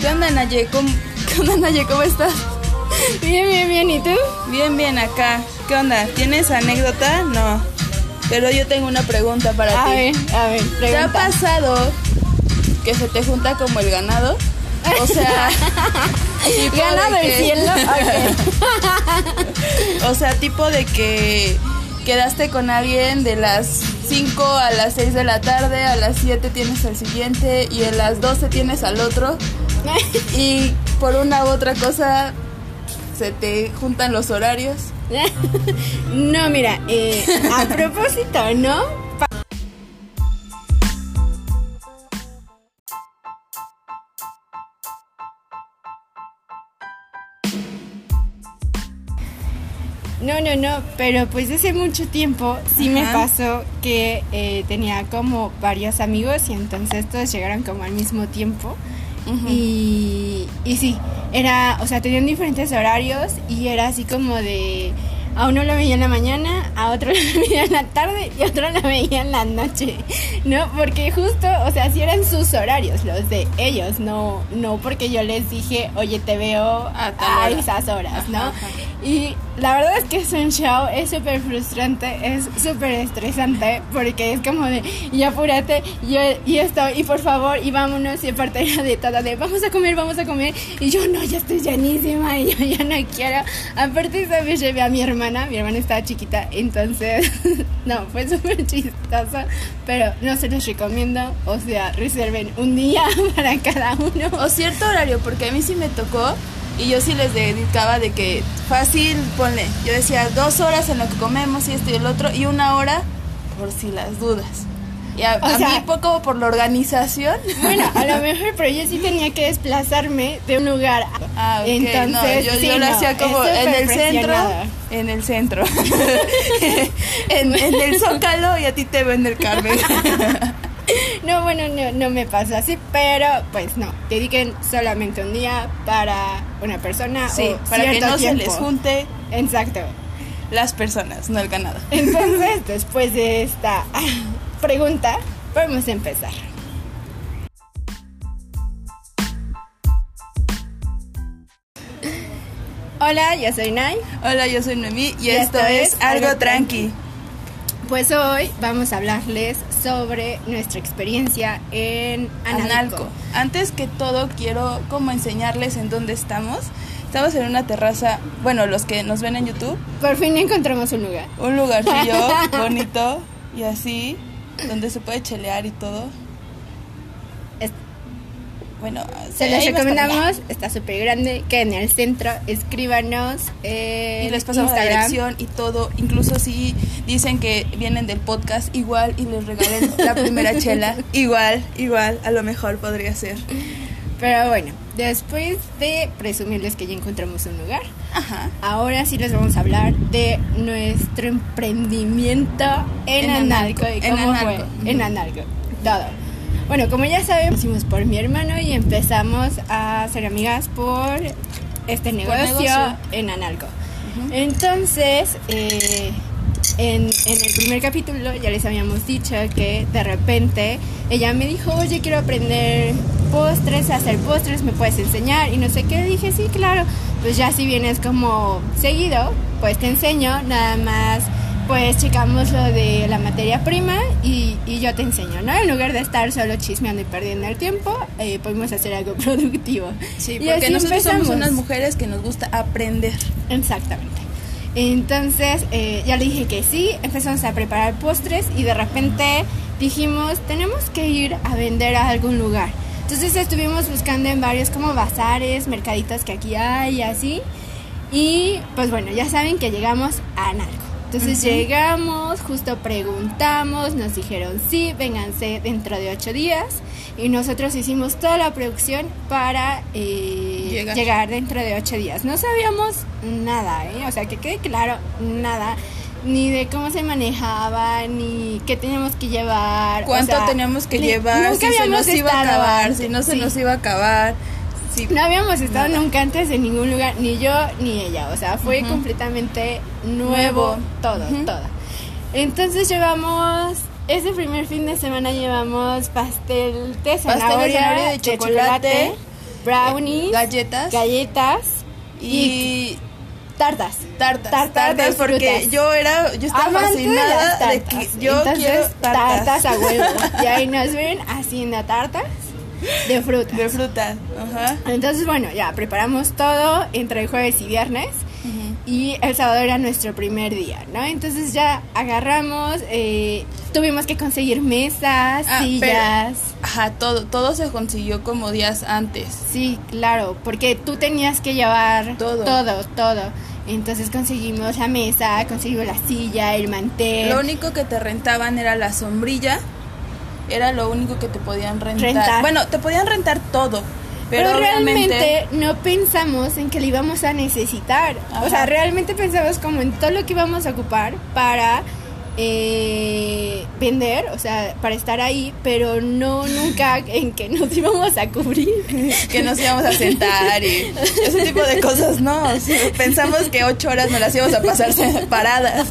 ¿Qué onda, Naye? ¿Cómo, ¿Qué onda, Naye? ¿Cómo estás? Bien, bien, bien. ¿Y tú? Bien, bien, acá. ¿Qué onda? ¿Tienes anécdota? No. Pero yo tengo una pregunta para A ti. ver, a ver, pregunta. ¿Te ha pasado que se te junta como el ganado? O sea, ¿Ganado de del cielo? O sea, tipo de que quedaste con alguien de las 5 a las 6 de la tarde, a las 7 tienes al siguiente y a las 12 tienes al otro. Y por una u otra cosa se te juntan los horarios. no, mira, eh, a propósito, ¿no? Pa- No, no, no, pero pues hace mucho tiempo sí me pasó que eh, tenía como varios amigos y entonces todos llegaron como al mismo tiempo. Y, y sí, era, o sea, tenían diferentes horarios y era así como de, a uno lo veía en la mañana, a otro lo veía en la tarde y a otro lo veía en la noche, ¿no? Porque justo, o sea, sí eran sus horarios, los de ellos, no, no porque yo les dije, oye, te veo A a, tal hora". esas horas, ¿no? Ajá, ajá. Y la verdad es que es un show, es súper frustrante, es súper estresante, porque es como de, y apúrate, y, y esto, y por favor, y vámonos, y aparte era de todo, de vamos a comer, vamos a comer, y yo no, ya estoy llenísima, y yo ya no quiero. Aparte, esa vez llevé a mi hermana, mi hermana estaba chiquita, entonces, no, fue súper chistoso, pero no se los recomiendo, o sea, reserven un día para cada uno. O cierto horario, porque a mí sí me tocó y yo sí les dedicaba de que fácil, ponle. Yo decía dos horas en lo que comemos y esto y el otro y una hora por si las dudas. Y a, a sea- mí poco por la organización. Bueno, a lo mejor, pero yo sí tenía que desplazarme de un lugar. Ah, ok, Entonces, no, yo, sí, yo lo no, hacía como en el centro. En el centro. en, en el Zócalo y a ti te veo en el Carmen. No, bueno, no, no me pasó así, pero pues no. Dediquen solamente un día para una persona. sí, o para que no se les junte Exacto. las personas, no el ganado. Entonces, después de esta pregunta, podemos empezar. Hola, yo soy Nay. Hola, yo soy Noemí y, Y esto, esto es Algo Tranqui. Pues hoy vamos a hablarles sobre nuestra experiencia en Analco. Analco. Antes que todo quiero como enseñarles en dónde estamos. Estamos en una terraza, bueno, los que nos ven en YouTube, Por fin encontramos un lugar. un lugarcillo bonito y así, donde se puede chelear y todo. Bueno, Se allá. recomendamos, está súper grande, que en el centro escríbanos en Y les pasamos la Instagram. dirección y todo. Incluso si dicen que vienen del podcast, igual y les regalen la primera chela. Igual, igual, a lo mejor podría ser. Pero bueno, después de presumirles que ya encontramos un lugar, Ajá. ahora sí les vamos a hablar de nuestro emprendimiento en, En Analco. Analco, y en cómo Analco. fue en Analco. Todo. Bueno, como ya saben, hicimos por mi hermano y empezamos a ser amigas por este negocio, negocio. en Analco. Entonces, eh, en, en el primer capítulo ya les habíamos dicho que de repente ella me dijo, oye, quiero aprender postres, hacer postres, ¿me puedes enseñar? Y no sé qué, dije, sí, claro. Pues ya si vienes como seguido, pues te enseño, nada más pues checamos lo de la materia prima y, y yo te enseño, ¿no? En lugar de estar solo chismeando y perdiendo el tiempo, eh, podemos hacer algo productivo. Sí, Y porque nosotros somos unas mujeres que nos gusta aprender. Exactamente. Entonces eh, ya le dije que sí, empezamos a preparar postres y de repente dijimos, tenemos que ir a vender a algún lugar. Entonces estuvimos buscando en varios como bazares, mercaditos que aquí hay y así. Y pues bueno, ya saben que llegamos a Analco. Entonces llegamos, justo preguntamos, nos dijeron sí, vénganse dentro de ocho días. Y nosotros hicimos toda la producción para eh, Llegar. llegar dentro de ocho días. No sabíamos nada, ¿eh? O sea, que quede claro, nada. Ni de cómo se manejaba, ni qué teníamos que llevar. o ¿Cuánto sea, teníamos que llevar? Si se nos iba a acabar, antes, si no se sí. nos iba a acabar. No habíamos estado Nada. nunca antes en ningún lugar, ni yo ni ella. O sea, fue completamente nuevo, Nuevo. todo, todo. Entonces llevamos, ese primer fin de semana llevamos pastel de Pastel de zanahoria, zanahoria de chocolate. brownies, galletas, galletas y, tartas. Tartas, Tartas tartas, porque frutas. yo era, yo estaba Amante fascinada de, tartas. que yo Entonces, quiero tartas, a huevo. Y ahí nos ven haciendo tartas de frutas. de fruta, ajá. Entonces, bueno, ya preparamos todo entre el jueves y viernes. Y el sábado era nuestro primer día, ¿no? Entonces ya agarramos, eh, tuvimos que conseguir mesas, Ah, sillas. Ajá, todo, todo se consiguió como días antes. Sí, claro, porque tú tenías que llevar Todo. todo, todo. Entonces conseguimos la mesa, conseguimos la silla, el mantel. Lo único que te rentaban era la sombrilla. Era lo único que te podían rentar. Rentar. Bueno, te podían rentar todo. Pero, realmente no pensamos en que lo íbamos a necesitar. Ajá. O sea, realmente pensamos como en todo lo que íbamos a ocupar para eh, vender, o sea, para estar ahí, pero no nunca en que nos íbamos a cubrir. que nos íbamos a sentar y ese tipo de cosas, no. Pensamos que ocho horas nos las íbamos a pasar paradas.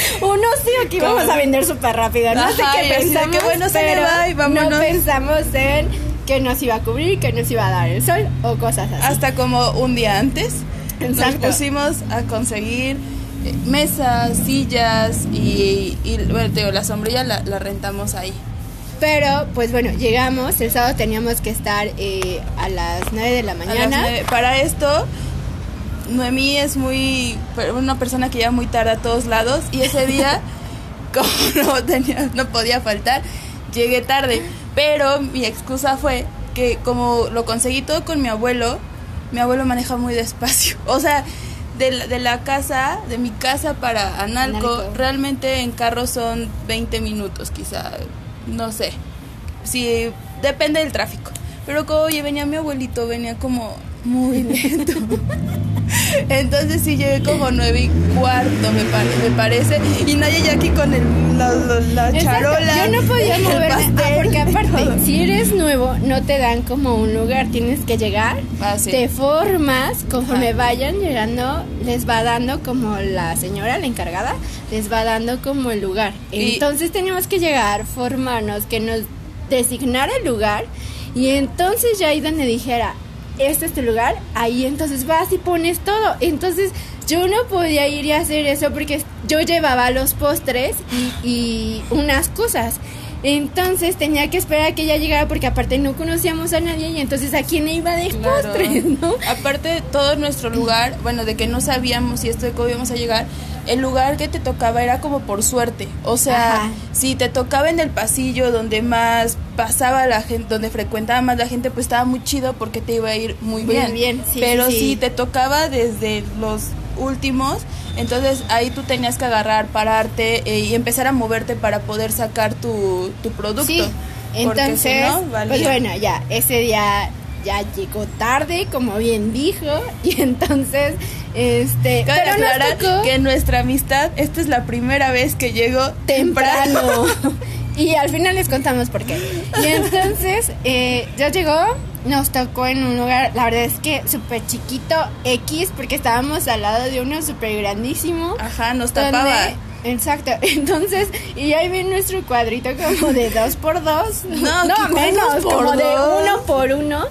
Uno sí o que íbamos Como- a vender súper rápido. No sé Ajá, qué pensamos, bueno, sale, pero vámonos. no pensamos en que nos iba a cubrir, que nos iba a dar el sol o cosas así. Hasta como un día antes Exacto. nos pusimos a conseguir eh, mesas, sillas y, y bueno, te digo, la sombrilla la, la rentamos ahí. Pero, pues bueno, llegamos, el sábado teníamos que estar eh, a las 9 de la mañana. Para esto, Noemí es muy una persona que llega muy tarde a todos lados y ese día, como no tenía, no podía faltar, llegué tarde. Pero mi excusa fue que como lo conseguí todo con mi abuelo, mi abuelo maneja muy despacio. O sea, de la, de la casa, de mi casa para Analco, Analco. realmente en carro son 20 minutos quizá, no sé. Sí, depende del tráfico. Pero como oye, venía mi abuelito, venía como muy lento. Entonces sí llegué como nueve y cuarto, me, pare- me parece. Y Naya ya aquí con el, la, la- charola. Yo no podía moverme. Ah, porque aparte, todo. si eres nuevo, no te dan como un lugar. Tienes que llegar. Ah, sí. Te formas. Conforme Ajá. vayan llegando, les va dando como la señora, la encargada, les va dando como el lugar. Y- Entonces teníamos que llegar, formarnos, que nos designara el lugar. Y entonces ya ahí donde dijera, este es tu lugar, ahí entonces vas y pones todo. Entonces yo no podía ir y hacer eso porque yo llevaba los postres y, y unas cosas. Entonces tenía que esperar a que ella llegara porque aparte no conocíamos a nadie y entonces a quién iba de Claro. postres, ¿no? Aparte, todo nuestro lugar, bueno, de que no sabíamos si esto de cómo íbamos a llegar, el lugar que te tocaba era como por suerte. O sea, Ajá. si te tocaba en el pasillo donde más pasaba la gente, donde frecuentaba más la gente, pues estaba muy chido porque te iba a ir muy Muy bien. bien, sí, Pero sí, sí. si te tocaba desde los últimos, entonces ahí tú tenías que agarrar, pararte eh, y empezar a moverte para poder sacar tu, tu producto. Sí, Porque si entonces, no, pues bueno, ya, ese día ya llegó tarde, como bien dijo, y entonces, este, Cabe pero nos aclarar tocó que nuestra amistad, esta es la primera vez que llego temprano. y al final les contamos por qué. Y entonces, eh, ya llegó, nos tocó en un lugar, la verdad es que súper chiquito, X, porque estábamos al lado de uno súper grandísimo. Ajá, nos donde- tapaba. Exacto, entonces, y ahí ven nuestro cuadrito como de dos por dos, No, no ¿qué cuál menos, dos como de uno por uno,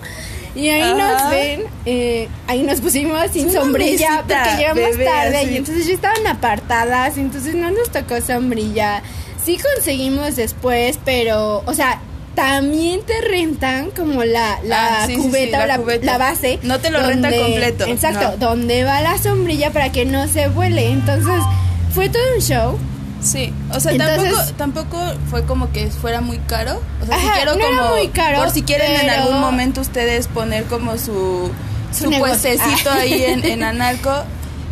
y ahí Ajá. nos ven, eh, ahí nos pusimos sin Una sombrilla, mesita, porque llegamos bebé, tarde, así. y entonces ya estaban apartadas, entonces no nos tocó sombrilla, sí conseguimos después, pero, o sea, también te rentan como la, la Ah, sí, sí, sí, cubeta la o la, cubeta. la base. No te lo renta completo, Exacto, no. donde va la sombrilla para que no se vuele. Entonces, fue todo un show. Sí, o sea, Entonces- tampoco, tampoco fue como que fuera muy caro. O sea, si quiero no como. muy caro, por si quieren en algún momento ustedes poner como su, Su su, puestecito Ah. ahí en, en Analco,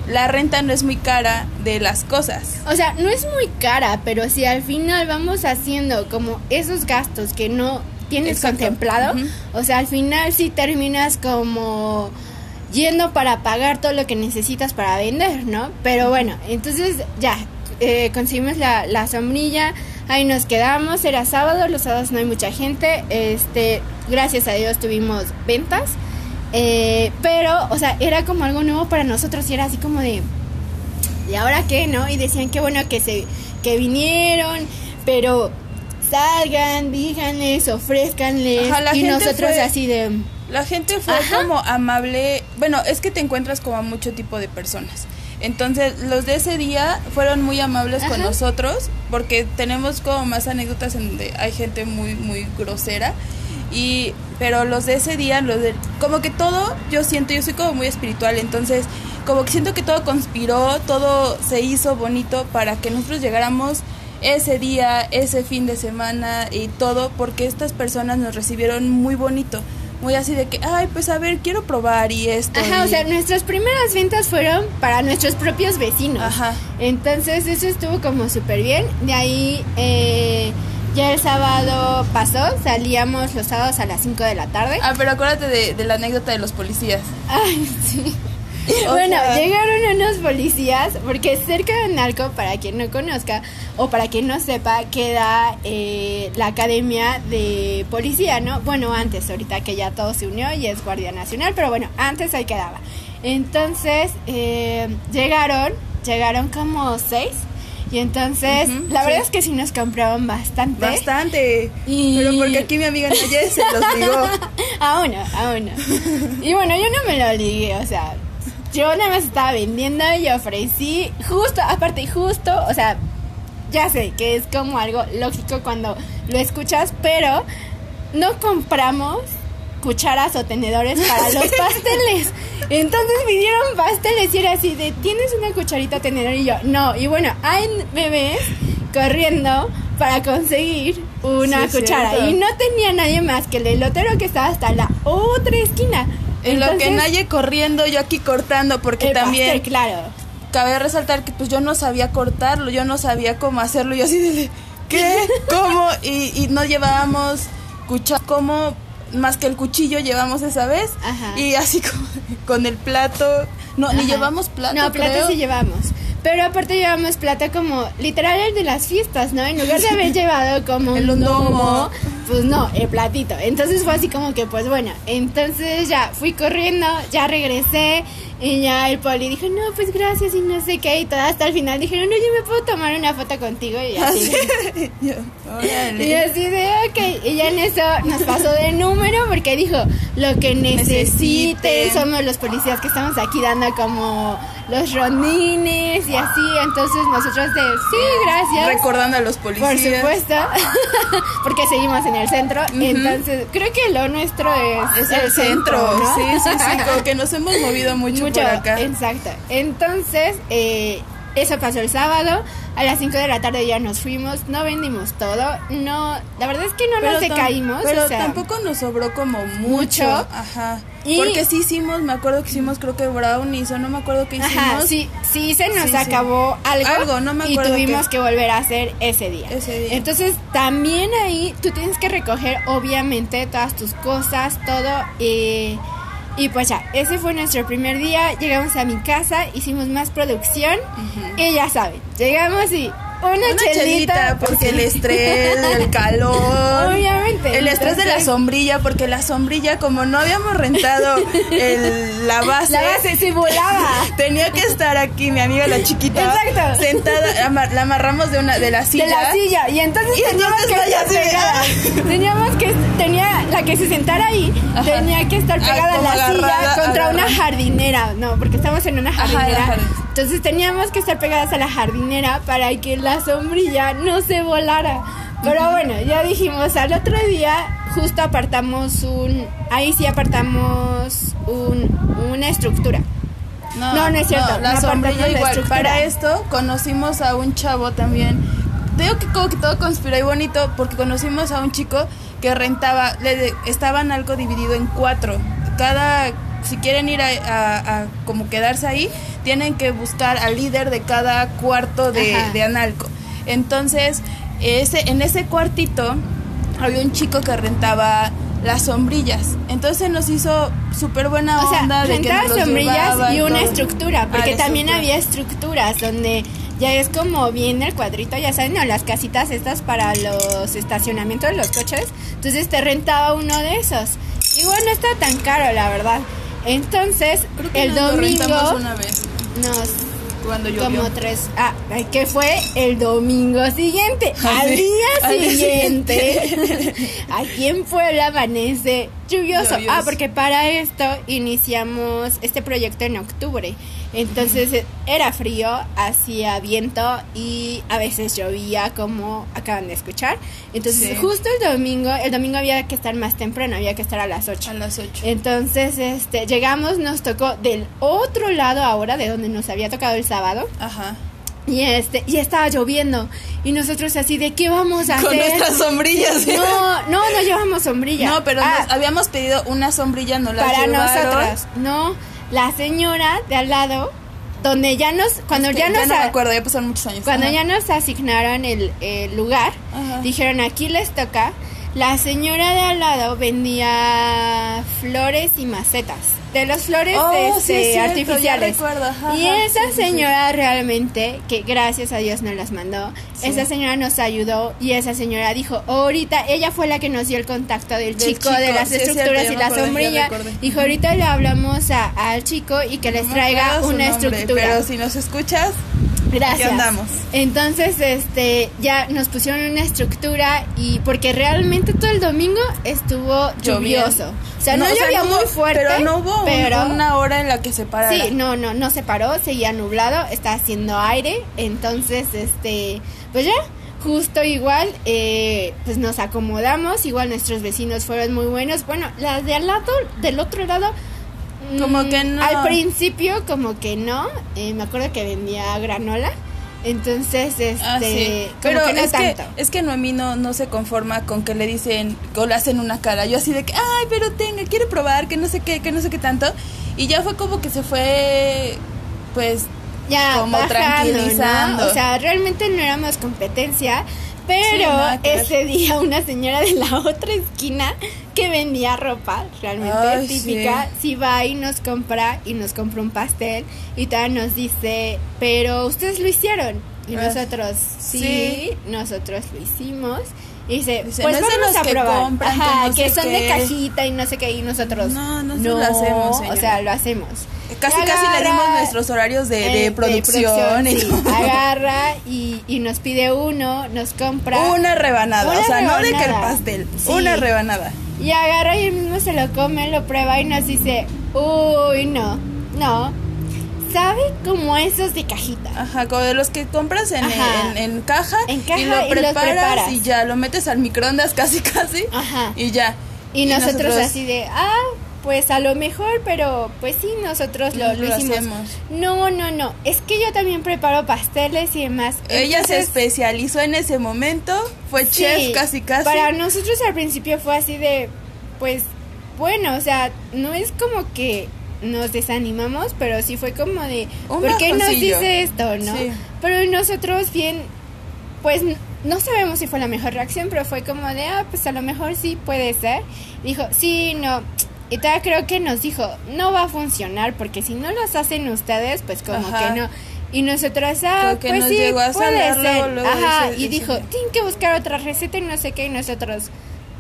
la renta no es muy cara de las cosas. O sea, no es muy cara, pero si al final vamos haciendo como esos gastos que no tienes Exacto. contemplado, o sea, al final sí terminas como yendo para pagar todo lo que necesitas para vender, ¿no? Pero bueno, entonces ya, eh, conseguimos la, la sombrilla, ahí nos quedamos, era sábado, los sábados no hay mucha gente, este, gracias a Dios tuvimos ventas, eh, pero, o sea, era como algo nuevo para nosotros y era así como de, ¿y ahora qué, no? Y decían que bueno que se que vinieron, pero salgan, díganles, ofrezcanles Ajá, y nosotros fue- así de La gente fue como amable. Bueno, es que te encuentras como a mucho tipo de personas. Entonces, los de ese día fueron muy amables con nosotros, porque tenemos como más anécdotas en donde hay gente muy, muy grosera. Y, pero los de ese día, los de, como que todo, yo siento, yo soy como muy espiritual, entonces, como que siento que todo conspiró, todo se hizo bonito para que nosotros llegáramos ese día, ese fin de semana y todo, porque estas personas nos recibieron muy bonito muy así de que, ay, pues a ver, quiero probar y esto. Ajá, o sea, nuestras primeras ventas fueron para nuestros propios vecinos. Ajá. Entonces eso estuvo como súper bien. De ahí eh, ya el sábado pasó, salíamos los sábados a las 5 de la tarde. Ah, pero acuérdate de, de la anécdota de los policías. Ay, sí. bueno, llegaron unos policías, porque cerca de Narco, para quien no conozca o para quien no sepa, queda eh, la academia de policía, ¿no? Bueno, antes, ahorita que ya todo se unió y es Guardia Nacional, pero bueno, antes ahí quedaba. Entonces, eh, llegaron, llegaron como seis. Y entonces, la verdad es que sí nos compraban bastante. Bastante. Pero porque aquí mi amiga Nayel se los ligó. a uno, a uno. Y bueno, yo no me lo ligué, o sea, yo nada más estaba vendiendo y ofrecí justo, aparte justo, o sea, ya sé que es como algo lógico cuando lo escuchas, pero no compramos cucharas o tenedores para los pasteles. Entonces pidieron pasteles y era así de, ¿tienes una cucharita tenedor? Y yo, no. Y bueno, hay bebés corriendo para conseguir una cuchara. Y no tenía nadie más que el elotero que estaba hasta la otra esquina. En lo que nadie corriendo, yo aquí cortando, porque también. claro. Cabe resaltar que pues yo no sabía cortarlo, yo no sabía cómo hacerlo, yo así de. ¿Qué? ¿Cómo? Y, y no llevábamos cuchara, ¿cómo? Más que el cuchillo llevamos esa vez. Ajá. Y así como, con el plato. No, ni llevamos plato. No, plato sí llevamos. Pero aparte llevamos plata como literal el de las fiestas, ¿no? En lugar de haber llevado como un domo, pues no, el platito. Entonces fue así como que, pues bueno, entonces ya fui corriendo, ya regresé y ya el poli dijo, no, pues gracias y no sé qué. Y todo hasta el final dijeron, no, yo me puedo tomar una foto contigo. Y así. y así de, ok. Y ya en eso nos pasó de número porque dijo, lo que necesite. Somos los policías que estamos aquí dando como los rondines y así. Entonces nosotros de, sí, gracias. Recordando a los policías. Por supuesto. porque seguimos en el centro. Entonces, creo que lo nuestro es, el, centro. Sí, sí, sí. Como que nos hemos movido mucho Exacto. Entonces, eh, eso pasó el sábado. A las 5 de la tarde ya nos fuimos. No vendimos todo. No, la verdad es que no nos decaímos. Pero tampoco nos sobró como mucho. Ajá. Porque sí hicimos, me acuerdo que hicimos creo que brownies o no me acuerdo qué hicimos. Ajá, sí, sí se nos acabó algo. Algo, no me acuerdo. Y tuvimos que... volver a hacer ese día. ese día. Entonces también ahí tú tienes que recoger obviamente todas tus cosas, todo. Eh, y pues ya, ese fue nuestro primer día. Llegamos a mi casa, hicimos más producción. Y ya saben, llegamos y una, chelita, porque el estrés, el calor. Obviamente. El estrés de la sombrilla, porque la sombrilla, como no habíamos rentado el, la base. La base se volaba. Tenía que estar aquí, mi amiga la chiquita. Exacto. Sentada, la amarramos de una de la silla. De la silla. Y entonces teníamos que pegada. teníamos que, tenía la que se sentara ahí, tenía que estar pegada a la silla contra una jardinera. No, porque estamos en una jardinera. Entonces teníamos que estar pegadas a la jardinera para que la sombrilla no se volara. Pero bueno, ya dijimos, al otro día justo apartamos un... Ahí sí apartamos un, una estructura. No, no, es cierto. la sombrilla igual. Para esto conocimos a un chavo también. Digo que como que todo conspiró y bonito porque conocimos a un chico que rentaba, le estaban algo dividido en cuatro. Cada si quieren ir a, como quedarse ahí, tienen que buscar al líder de cada cuarto de, Analco. Entonces, ese, en ese cuartito había un chico que rentaba las sombrillas. Entonces nos hizo súper buena onda de que sombrillas y una estructura, porque también había estructuras donde ya es como viene el cuadrito, ya saben, o las casitas estas para los estacionamientos de los coches. Entonces te rentaba uno de esos. Igual no está tan caro, la verdad. Entonces, el domingo una vez. nos Cuando llovió. Como tres. Ah, que fue el domingo siguiente. Ah, al sí. día Al día siguiente. aquí en Puebla amanece lluvioso. Lluvioso. Ah, porque para esto iniciamos este proyecto en octubre. Entonces era frío, hacía viento y a veces llovía, como acaban de escuchar. Entonces, Sí. justo el domingo, el domingo había que estar más temprano, había que estar a las 8. A las 8. Entonces, este, llegamos, nos tocó del otro lado ahora, de donde nos había tocado el sábado, Ajá. Y este, y estaba lloviendo, y nosotros así de, ¿qué vamos a Con hacer? nuestras sombrillas. No, no, no llevamos sombrilla. No, pero Ah, nos habíamos pedido una sombrilla, no la para nosotras, no, la señora de al lado, donde ya nos, cuando Es que ya nos, no me acuerdo, ya pasaron muchos años. cuando Ajá. ya nos asignaron el, el lugar, Ajá. dijeron aquí les toca. La señora de al lado vendía flores y macetas. De las flores Oh, este, sí, cierto, artificiales. ajá, y esa sí, sí, sí. señora realmente, que gracias a Dios nos las mandó, esa señora nos ayudó y esa señora dijo, ahorita, ella fue la que nos dio el contacto del, Del chico, de las cierto, estructuras y la sombrilla. Dijo, ahorita le hablamos a- al chico y que les No traiga una nombre, estructura. Pero si nos escuchas, Gracias. Andamos. Entonces, este, ya nos pusieron una estructura y porque realmente todo el domingo estuvo lluvioso. O sea, no, llovía no hubo- muy fuerte, Pero no hubo un- pero- una hora en la que se parara. Sí, no, no, no se paró, seguía nublado, está haciendo aire, entonces, este, pues ya, justo igual, eh, pues nos acomodamos, igual nuestros vecinos fueron muy buenos, bueno, las de al lado, del otro lado, Como mm, que no. Al principio, como que no, eh, me acuerdo que vendía granola, entonces, este, Ah, sí. Pero que no es, que, tanto. es que Noemí no, no se conforma con que le dicen o le hacen una cara. Yo así de que, ay, pero tenga, quiere probar, que no sé qué, que no sé qué tanto. Y ya fue como que se fue, pues, ya como bajando, tranquilizando. ¿no? O sea, realmente no éramos competencia, pero ese día una señora de la otra esquina que vendía ropa, realmente Ay, típica, sí. va y nos compra y nos compra un pastel y todavía nos dice, pero ustedes lo hicieron. Y Ah, nosotros, sí, sí. nosotros lo hicimos. Y dice, Dice, pues "No vamos a que probar. compran, que Ajá, no que son de qué". cajita y no sé qué. Y nosotros, No, nosotros lo hacemos, O señora. sea, lo hacemos. Casi casi le dimos nuestros horarios de, de eh, producción. y sí. Agarra y, y nos pide uno, nos compra. Una rebanada, Una o sea, no de que el pastel, Sí. una rebanada. Y agarra y él mismo se lo come, lo prueba y nos dice, uy, no, no. ¿Sabe como esos de cajita? Ajá, como de los que compras en, en, en caja, En caja y lo preparas, preparas. y ya lo metes al microondas casi casi Ajá. y ya. Y, nosotros, así de, ah, pues a lo mejor, pero pues sí, nosotros lo, Lo lo hicimos. hacemos. No, no, no, es que yo también preparo pasteles y demás. Ella se especializó en ese momento, fue Sí, chef casi casi. Para nosotros al principio fue así de, pues, bueno, o sea, no es como que nos desanimamos, pero sí fue como de, Un ¿por qué nos dice esto, no? Sí. Pero nosotros bien, pues, no sabemos si fue la mejor reacción, pero fue como de, ah, pues a lo mejor sí puede ser. Dijo, sí, no. Y todavía creo que nos dijo, no va a funcionar, porque si no los hacen ustedes, pues como Ajá. que no. Y nosotros, ah, que pues nos sí, llegó a puede ser. luego, luego Ajá, y dijo, tienen que buscar otra receta y no sé qué, y nosotros,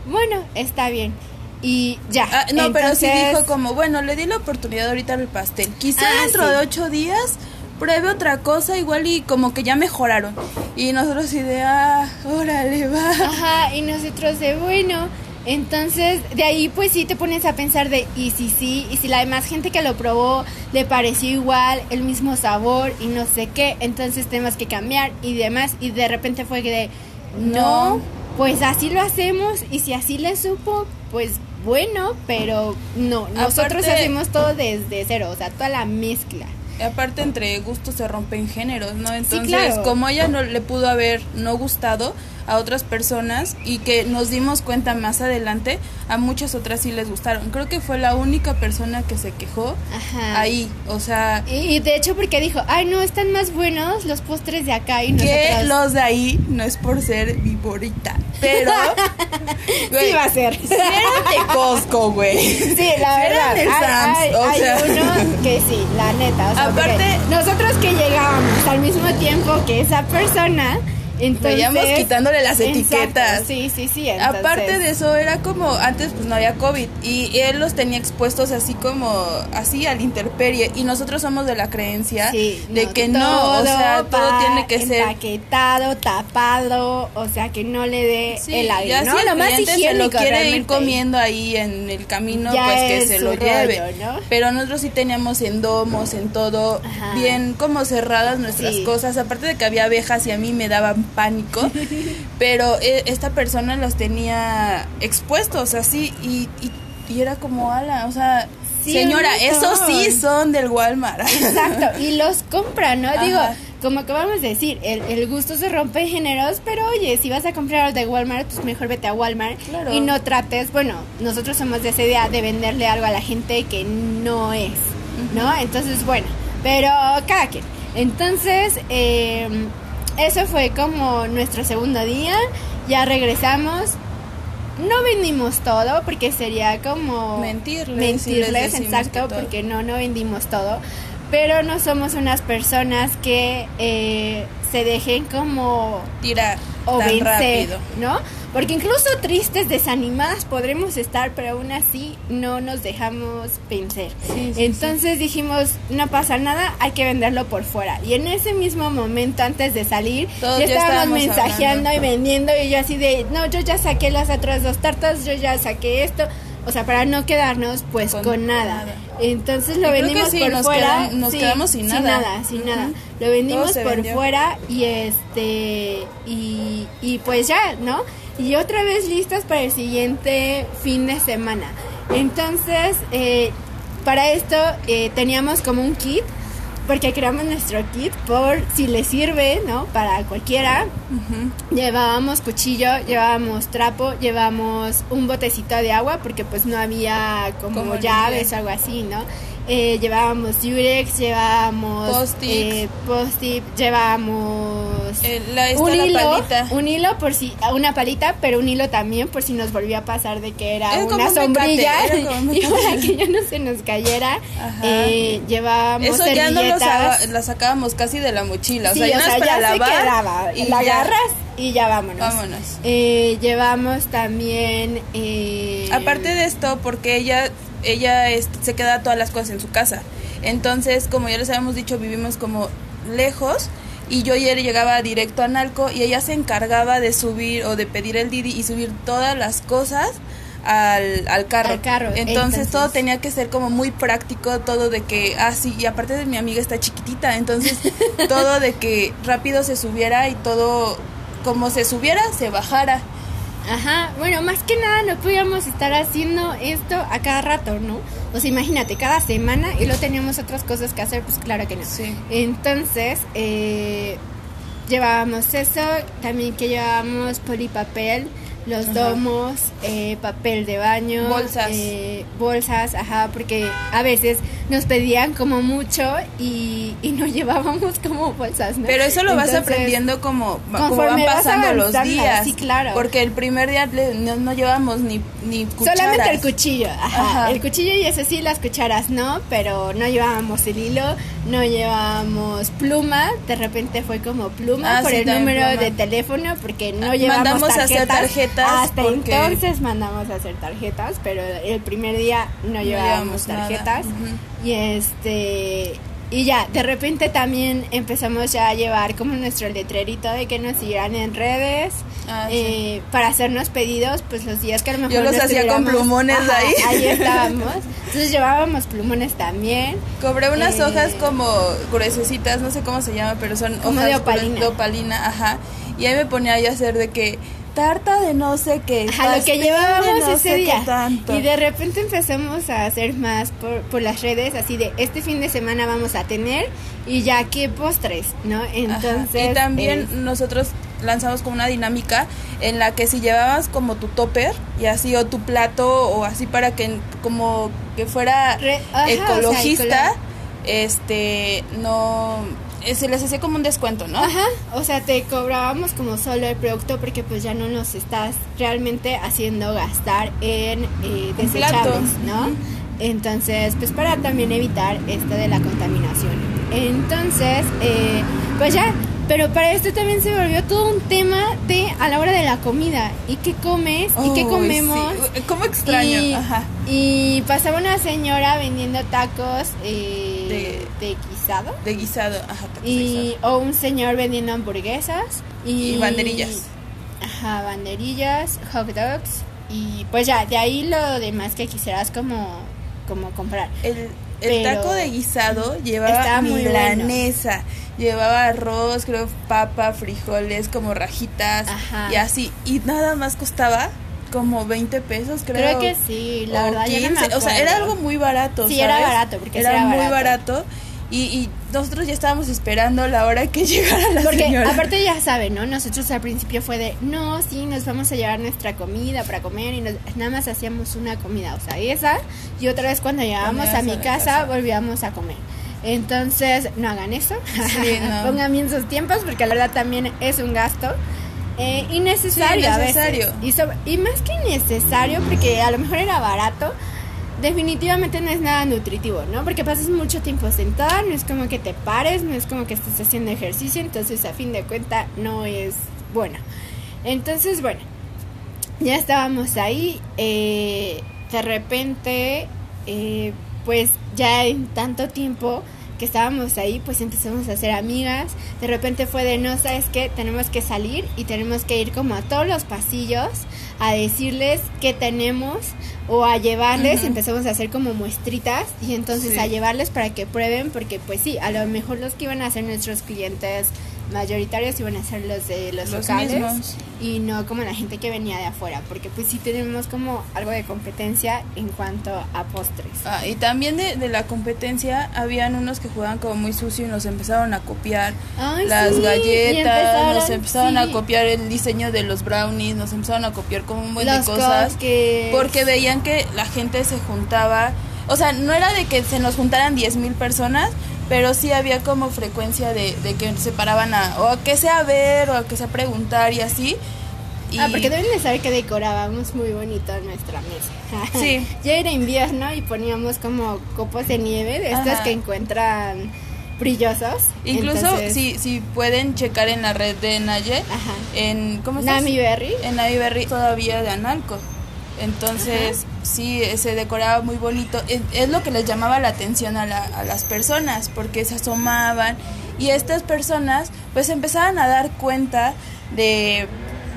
bueno, está bien. Y ya. Ah, no, pero sí Entonces, dijo como, bueno, le di la oportunidad ahorita al pastel. Quizá Ah, dentro sí. de ocho días pruebe otra cosa igual y como que ya mejoraron. Y nosotros de, ah, órale, va. Ajá, y nosotros de bueno. Entonces, de ahí pues sí te pones a pensar de, y si sí, y si la demás gente que lo probó le pareció igual, el mismo sabor y no sé qué, entonces tenemos que cambiar y demás, y de repente fue que de, no, No. pues así lo hacemos, y si así le supo, pues bueno, pero no, nosotros Aparte- hacemos todo desde cero, o sea, toda la mezcla. Y aparte entre gustos se rompen géneros, ¿no? Entonces, claro. como ella no le pudo haber no gustado a otras personas y que nos dimos cuenta más adelante, a muchas otras sí les gustaron. Creo que fue la única persona que se quejó Ajá. ahí, o sea, Y, de hecho porque dijo, ay no, están más buenos los postres de acá y que nosotros... los de ahí no es por ser viborita, pero Sí va a ser. Si eran de Costco, güey. Sí, la Si verdad. eran del hay, Sam's, hay- o hay sea. uno que sí, la neta. o sea, Aparte- nosotros que llegábamos al mismo tiempo que esa persona, Entonces, Veíamos quitándole las etiquetas. Sí, sí, sí. Aparte de eso, era como, antes pues no había COVID y él los tenía expuestos así como, así al interperie. Y nosotros somos de la creencia de que no, o sea, todo tiene que ser... Empaquetado, tapado, o sea, que no le dé el aire, ya ¿no? Si el lo más se lo quiere ir comiendo ahí en el camino, pues que se lo lleve. Pero nosotros sí teníamos en domos, en todo, bien como cerradas nuestras cosas. Aparte de que había abejas y a mí me daban pánico, pero eh, esta persona los tenía expuestos así y, y, era como ala, o sea, señora, esos sí son del Walmart. Exacto, y los compra, ¿no? Digo, como que vamos a decir, el, el, gusto se rompe en géneros, pero oye, si vas a comprar algo de Walmart, pues mejor vete a Walmart y no trates, bueno, nosotros somos de esa idea de venderle algo a la gente que no es, ¿no? Entonces, bueno, pero cada quien. Entonces, eh, eso fue como nuestro segundo día. Ya regresamos. No vendimos todo porque sería como mentirles, mentirles exacto, porque no, no vendimos todo. Pero no somos unas personas que eh, se dejen como tirar o vencer, ¿no? Porque incluso tristes, desanimadas podremos estar, pero aún así no nos dejamos vencer. Entonces dijimos, no pasa nada, hay que venderlo por fuera. Y en ese mismo momento, antes de salir, ya, estábamos, mensajeando y vendiendo y yo así de, no, yo ya saqué las otras dos tartas, yo ya saqué esto. O sea, para no quedarnos pues con, nada. Entonces lo vendimos por fuera. nos quedamos sin nada. Sin nada, sin nada. Lo vendimos por fuera y este y, y pues ya, ¿no? Y otra vez listas para el siguiente fin de semana. Entonces, eh, para esto eh, teníamos como un kit, porque creamos nuestro kit por si le sirve, ¿no? Para cualquiera. Llevábamos cuchillo, llevábamos trapo, llevábamos un botecito de agua, porque pues no había como, llaves o algo así, ¿no? Eh, llevábamos Durex, llevábamos post-it, eh, llevábamos la, un hilo, un hilo por si una palita, pero un hilo también por si nos volvió a pasar de que era una sombrilla y para que ya no se nos cayera. Eh, llevábamos Eso ya no la sacábamos casi de la mochila, o sea, ya, para lavar y la agarras y ya vámonos. Vámonos. Eh, llevamos también... Eh, Aparte de esto, porque ella ella se queda todas las cosas en su casa. Entonces, como ya les habíamos dicho, vivimos como lejos y yo ayer llegaba directo a Nalco y ella se encargaba de subir o de pedir el Didi y subir todas las cosas al, al carro. carro. Entonces, todo tenía que ser como muy práctico, todo de que, ah, sí, y aparte de mi amiga está chiquitita, entonces todo de que rápido se subiera y todo como se subiera, se bajara. Ajá, bueno, más que nada no podíamos estar haciendo esto a cada rato, ¿no? O sea, imagínate, cada semana y luego teníamos otras cosas que hacer, pues claro que no. Sí. Entonces, eh, llevábamos eso, también que llevábamos polipapel, los domos, eh, papel de baño, bolsas. Eh, bolsas, ajá, porque a veces nos pedían como mucho y, y no llevábamos como bolsas, ¿no? Pero eso lo vas aprendiendo como, como van pasando los días. Sí, claro. Porque el primer día no, no llevamos ni, ni cucharas. Solamente el cuchillo, ajá. El cuchillo y eso sí, las cucharas no, pero no llevábamos el hilo, no llevábamos pluma, de repente fue como pluma ah, por el número de teléfono, porque no llevábamos Mandamos a hacer tarjetas. Hasta entonces mandamos a hacer tarjetas, pero el primer día no, llevábamos tarjetas. Y este y ya, de repente también empezamos ya a llevar como nuestro letrerito de que nos siguieran en redes ah, eh, para hacernos pedidos, pues los días que a lo mejor Yo los hacía con plumones ahí. Ahí estábamos. Entonces llevábamos plumones también. Cobré unas eh, hojas como gruesecitas, no sé cómo se llama, pero son como hojas de opalina. de opalina, ajá. Y ahí me ponía a hacer de que tarta de no sé qué. A lo que llevábamos ese día. Y de repente empezamos a hacer más por, por, las redes, así de este fin de semana vamos a tener y ya que postres, ¿no? Entonces. Y también nosotros lanzamos como una dinámica en la que si llevabas como tu topper y así o tu plato o así para que como que fuera ecologista, este no se les hacía como un descuento, ¿no? Ajá, o sea, te cobrábamos como solo el producto porque pues ya no nos estás realmente haciendo gastar en eh, desechables, ¿no? Entonces, pues para también evitar esto de la contaminación. Entonces, eh, pues ya Pero para esto también se volvió todo un tema de a la hora de la comida. ¿Y qué comes? ¿Y qué comemos? ¿Cómo extraño? Y, y, pasaba una señora vendiendo tacos eh, de, guisado. De guisado, ajá. Y, o un señor vendiendo hamburguesas. Y, banderillas. Ajá, banderillas, hot dogs. Y pues ya, de ahí lo demás que quisieras como, como comprar. El, el taco de guisado llevaba milanesa, llevaba arroz, creo, papa, frijoles, como rajitas y así. Y nada más costaba como 20 pesos, creo. Creo que sí, la verdad. o sea, era algo muy barato. Sí, era barato, porque era, muy barato y, nosotros ya estábamos esperando la hora que llegara la Porque señora. aparte ya saben, ¿no? Nosotros al principio fue de, no, sí, nos vamos a llevar nuestra comida para comer y nada más hacíamos una comida, o sea, esa y otra vez cuando llegábamos a mi casa, volvíamos a comer. Entonces, no hagan eso. Pongan bien sus tiempos porque la verdad también es un gasto. Eh, innecesario, a veces. Y, y más que innecesario, porque a lo mejor era barato, definitivamente no es nada nutritivo, ¿no? Porque pasas mucho tiempo sentado, no es como que te pares, no es como que estés haciendo ejercicio, entonces a fin de cuenta no es bueno. Entonces, bueno, ya estábamos ahí, eh, de repente, eh, pues ya en tanto tiempo que estábamos ahí, pues empezamos a ser amigas. De repente fue de, no, sabes qué, tenemos que salir y tenemos que ir como a todos los pasillos a decirles qué tenemos o a llevarles, empezamos a hacer como muestritas y entonces a llevarles para que prueben, porque pues sí, a lo mejor los que iban a ser nuestros clientes mayoritarios iban a ser los de los, locales y no como la gente que venía de afuera, porque pues sí tenemos como algo de competencia en cuanto a postres. Ah, y también de, de la competencia habían unos que jugaban como muy sucio y nos empezaron a copiar las galletas, nos empezaron a copiar el diseño de los brownies, nos empezaron a copiar como un buen de cosas, porque veían que la gente se juntaba, o sea, no era de que se nos juntaran 10 mil personas, pero sí había como frecuencia de, que se paraban a, o a que sea ver, o a que sea preguntar y así. Ah, porque deben de saber que decorábamos muy bonito nuestra mesa. Sí. ya era invierno y poníamos como copos de nieve, de estos que encuentran brillosos. Incluso si, si pueden checar en la red de Naye, en ¿cómo se Nami Berry. En Nami Berry todavía de Analco. Entonces, sí, se decoraba muy bonito. Es, lo que les llamaba la atención a, las personas, porque se asomaban y estas personas pues empezaban a dar cuenta de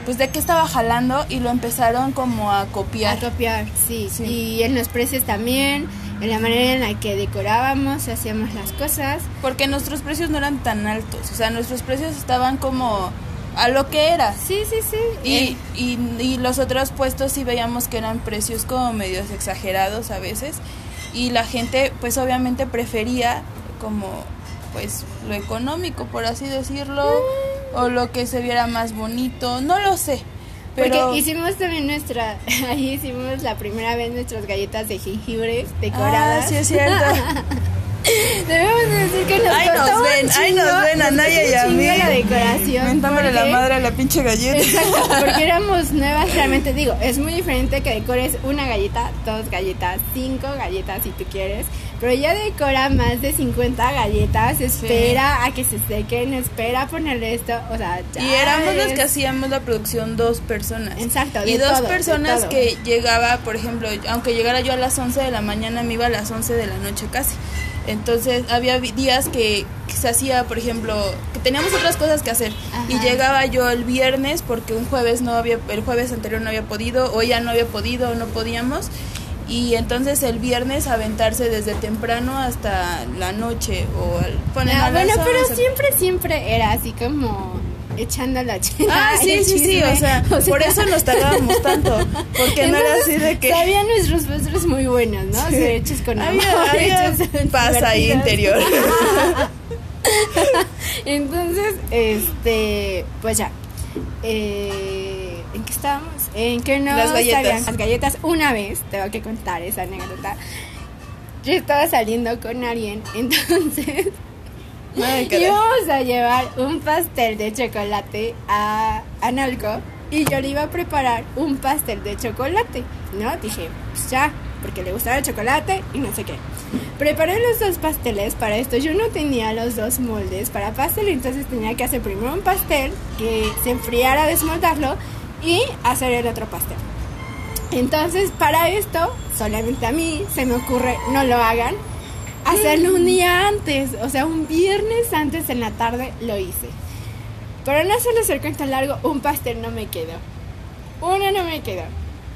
pues de qué estaba jalando y lo empezaron como a copiar. A copiar, sí. sí. Y en los precios también, en la manera en la que decorábamos, hacíamos las cosas. Porque nuestros precios no eran tan altos, o sea, nuestros precios estaban como a lo que era. Sí, sí, sí. Y, eh. y, y, los otros puestos sí veíamos que eran precios como medios exagerados a veces. Y la gente pues obviamente prefería como pues lo económico, por así decirlo, mm. o lo que se viera más bonito, no lo sé. Pero... Porque hicimos también nuestra, ahí hicimos la primera vez nuestras galletas de jengibre decoradas. Ah, sí es cierto. Debemos decir que nos Ahí nos ven, ahí nos ven a Naya y a mí. la decoración. Mentándole la madre a la pinche galleta. Exacto, porque éramos nuevas realmente. Digo, es muy diferente que decores una galleta, dos galletas, cinco galletas si tú quieres. Pero ella decora más de 50 galletas, espera a que se sequen, espera a ponerle esto, o sea... Y éramos los que hacíamos la producción dos personas. Exacto, Y dos personas que llegaba, por ejemplo, aunque llegara yo a las 11 de la mañana, me iba a las 11 de la noche casi. Entonces había días que, se hacía, por ejemplo, que teníamos otras cosas que hacer. Y llegaba yo el viernes porque un jueves no había, el jueves anterior no había podido o ya no había podido o no podíamos. Y entonces el viernes aventarse desde temprano hasta la noche o poner ah, bueno, pero siempre siempre era así como echando la chela. Ah, sí, sí, sí, o sea, por eso nos tardábamos tanto, porque no era así de que... Sabían nuestros postres muy buenos, ¿no? Sí. hechos con amor, había, paz ahí interior. Entonces, este, pues ya, eh, ¿en qué estábamos? En que no las galletas. las galletas. Una vez, tengo que contar esa anécdota, yo estaba saliendo con alguien, entonces íbamos a llevar un pastel de chocolate a Analco y yo le iba a preparar un pastel de chocolate, ¿no? Dije, pues ya, porque le gustaba el chocolate y no sé qué. Preparé los dos pasteles para esto. Yo no tenía los dos moldes para pastel, entonces tenía que hacer primero un pastel que se enfriara, desmoldarlo y hacer el otro pastel. Entonces, para esto, solamente a mí se me ocurre, no lo hagan, hacerlo un día antes, o sea, un viernes antes en la tarde lo hice. Para no hacerlo el cuento largo, un pastel no me quedó. Uno no me quedó.